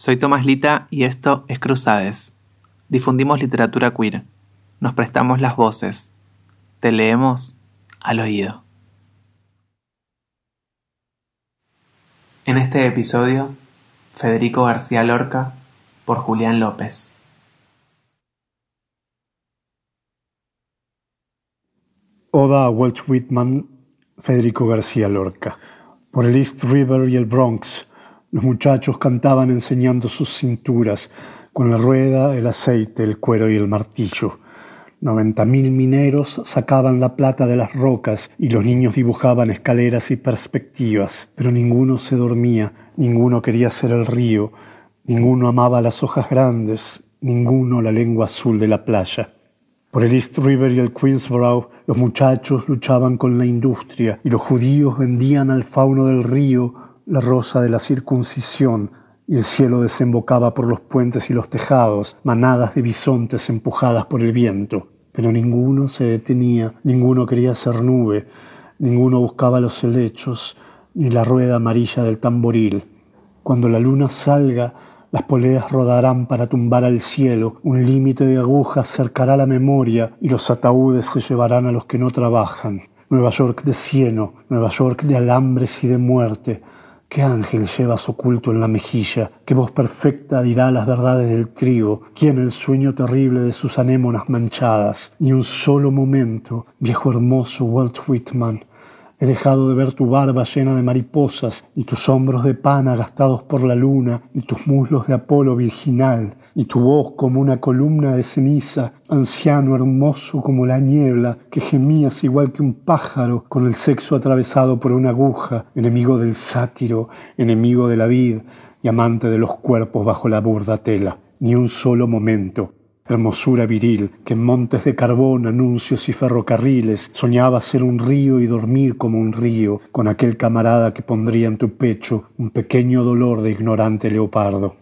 Soy Tomás Lita y esto es Cruzades. Difundimos literatura queer. Nos prestamos las voces. Te leemos al oído. En este episodio, Federico García Lorca por Julián López. Oda a Walt Whitman, Federico García Lorca. Por el East River y el Bronx, los muchachos cantaban enseñando sus cinturas, con la rueda, el aceite, el cuero y el martillo. Noventa mil mineros sacaban la plata de las rocas y los niños dibujaban escaleras y perspectivas, pero ninguno se dormía, ninguno quería ser el río, ninguno amaba las hojas grandes, ninguno la lengua azul de la playa. Por el East River y el Queensborough, los muchachos luchaban con la industria y los judíos vendían al fauno del río la rosa de la circuncisión y el cielo desembocaba por los puentes y los tejados, manadas de bisontes empujadas por el viento. Pero ninguno se detenía, ninguno quería ser nube, ninguno buscaba los helechos, ni la rueda amarilla del tamboril. Cuando la luna salga, las poleas rodarán para tumbar al cielo, un límite de agujas cercará la memoria y los ataúdes se llevarán a los que no trabajan. Nueva York de cieno, Nueva York de alambres y de muerte. ¿Qué ángel llevas oculto en la mejilla? ¿Qué voz perfecta dirá las verdades del trigo? ¿Quién el sueño terrible de sus anémonas manchadas? Ni un solo momento, viejo hermoso Walt Whitman, He dejado de ver tu barba llena de mariposas y tus hombros de pana gastados por la luna y tus muslos de Apolo virginal y tu voz como una columna de ceniza, anciano hermoso como la niebla, que gemías igual que un pájaro con el sexo atravesado por una aguja, enemigo del sátiro, enemigo de la vid y amante de los cuerpos bajo la burda tela. Ni un solo momento hermosura viril, que en montes de carbón, anuncios y ferrocarriles soñaba ser un río y dormir como un río, con aquel camarada que pondría en tu pecho un pequeño dolor de ignorante leopardo.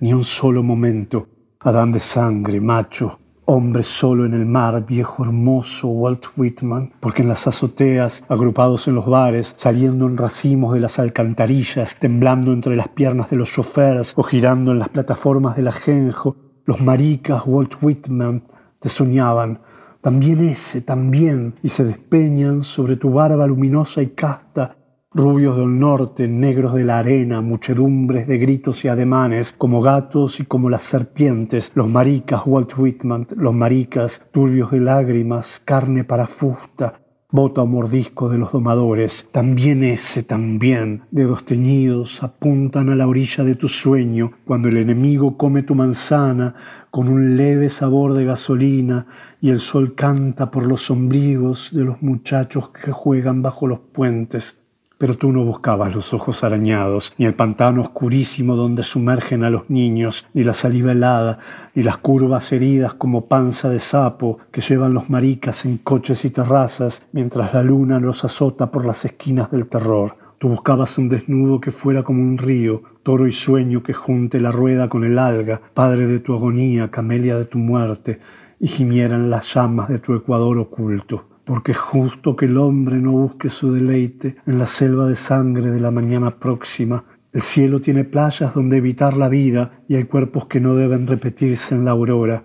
Ni un solo momento, Adán de sangre, macho, hombre solo en el mar, viejo hermoso Walt Whitman, porque en las azoteas, agrupados en los bares, saliendo en racimos de las alcantarillas, temblando entre las piernas de los choferes o girando en las plataformas del ajenjo, los maricas Walt Whitman te soñaban, también ese, también, y se despeñan sobre tu barba luminosa y casta, rubios del norte, negros de la arena, muchedumbres de gritos y ademanes, como gatos y como las serpientes, los maricas Walt Whitman, los maricas, turbios de lágrimas, carne para fusta, bota o mordisco de los domadores, también ese, también, dedos teñidos, apuntan a la orilla de tu sueño, cuando el enemigo come tu manzana con un leve sabor de gasolina y el sol canta por los ombligos de los muchachos que juegan bajo los puentes. Pero tú no buscabas los ojos arañados, ni el pantano oscurísimo donde sumergen a los niños, ni la saliva helada, ni las curvas heridas como panza de sapo que llevan los maricas en coches y terrazas mientras la luna los azota por las esquinas del terror. Tú buscabas un desnudo que fuera como un río, toro y sueño que junte la rueda con el alga, padre de tu agonía, camelia de tu muerte, y gimieran las llamas de tu ecuador oculto porque es justo que el hombre no busque su deleite en la selva de sangre de la mañana próxima. El cielo tiene playas donde evitar la vida y hay cuerpos que no deben repetirse en la aurora.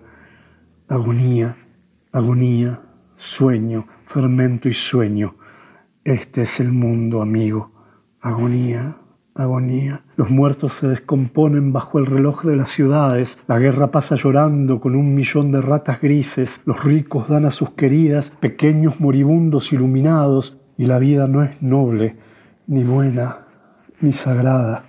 Agonía, agonía, sueño, fermento y sueño. Este es el mundo, amigo. Agonía, agonía. Los muertos se descomponen bajo el reloj de las ciudades, la guerra pasa llorando con un millón de ratas grises, los ricos dan a sus queridas pequeños moribundos iluminados, y la vida no es noble, ni buena, ni sagrada.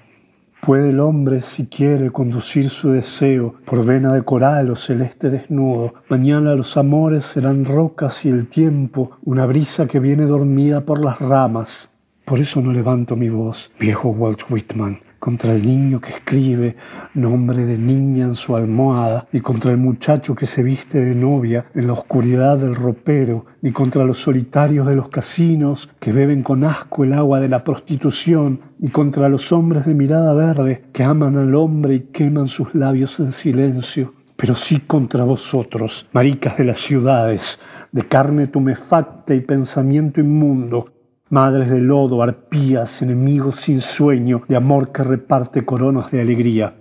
Puede el hombre, si quiere, conducir su deseo por vena de coral o celeste desnudo. Mañana los amores serán rocas y el tiempo una brisa que viene dormida por las ramas. Por eso no levanto mi voz, viejo Walt Whitman, contra el niño que escribe nombre de niña en su almohada, ni contra el muchacho que se viste de novia en la oscuridad del ropero, ni contra los solitarios de los casinos que beben con asco el agua de la prostitución, ni contra los hombres de mirada verde que aman al hombre y queman sus labios en silencio, pero sí contra vosotros, maricas de las ciudades, de carne tumefacta y pensamiento inmundo, Madres de lodo, arpías, enemigos sin sueño, de amor que reparte coronas de alegría.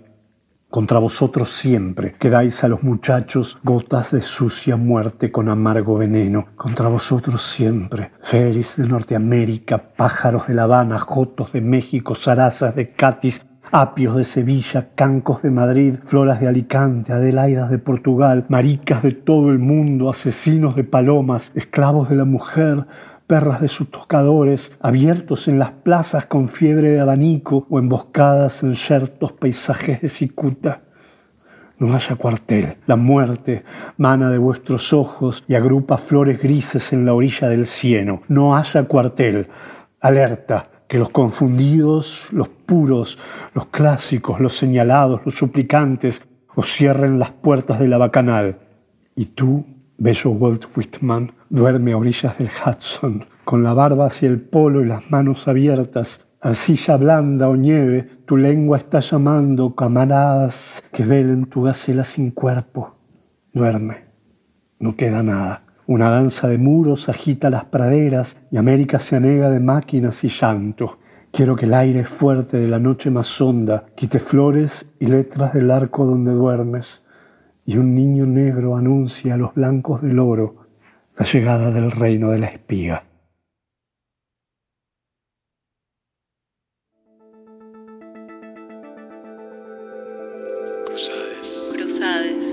Contra vosotros siempre que dais a los muchachos gotas de sucia muerte con amargo veneno. Contra vosotros siempre, feris de Norteamérica, pájaros de La Habana, jotos de México, zarazas de Cádiz, apios de Sevilla, cancos de Madrid, floras de Alicante, adelaidas de Portugal, maricas de todo el mundo, asesinos de palomas, esclavos de la mujer, perras de sus tocadores, abiertos en las plazas con fiebre de abanico o emboscadas en ciertos paisajes de cicuta. No haya cuartel, la muerte mana de vuestros ojos y agrupa flores grises en la orilla del cieno. No haya cuartel, alerta, que los confundidos, los puros, los clásicos, los señalados, los suplicantes, os cierren las puertas de la bacanal. Y tú, bello Walt Whitman, duerme a orillas del Hudson, con la barba hacia el polo y las manos abiertas, arcilla blanda o nieve, tu lengua está llamando camaradas que velen tu gacela sin cuerpo. Duerme, no queda nada. Una danza de muros agita las praderas y América se anega de máquinas y llanto. Quiero que el aire fuerte de la noche más honda quite flores y letras del arco donde duermes, y un niño negro anuncia a los blancos del oro la llegada del reino de la espiga. Cruzades. Cruzades.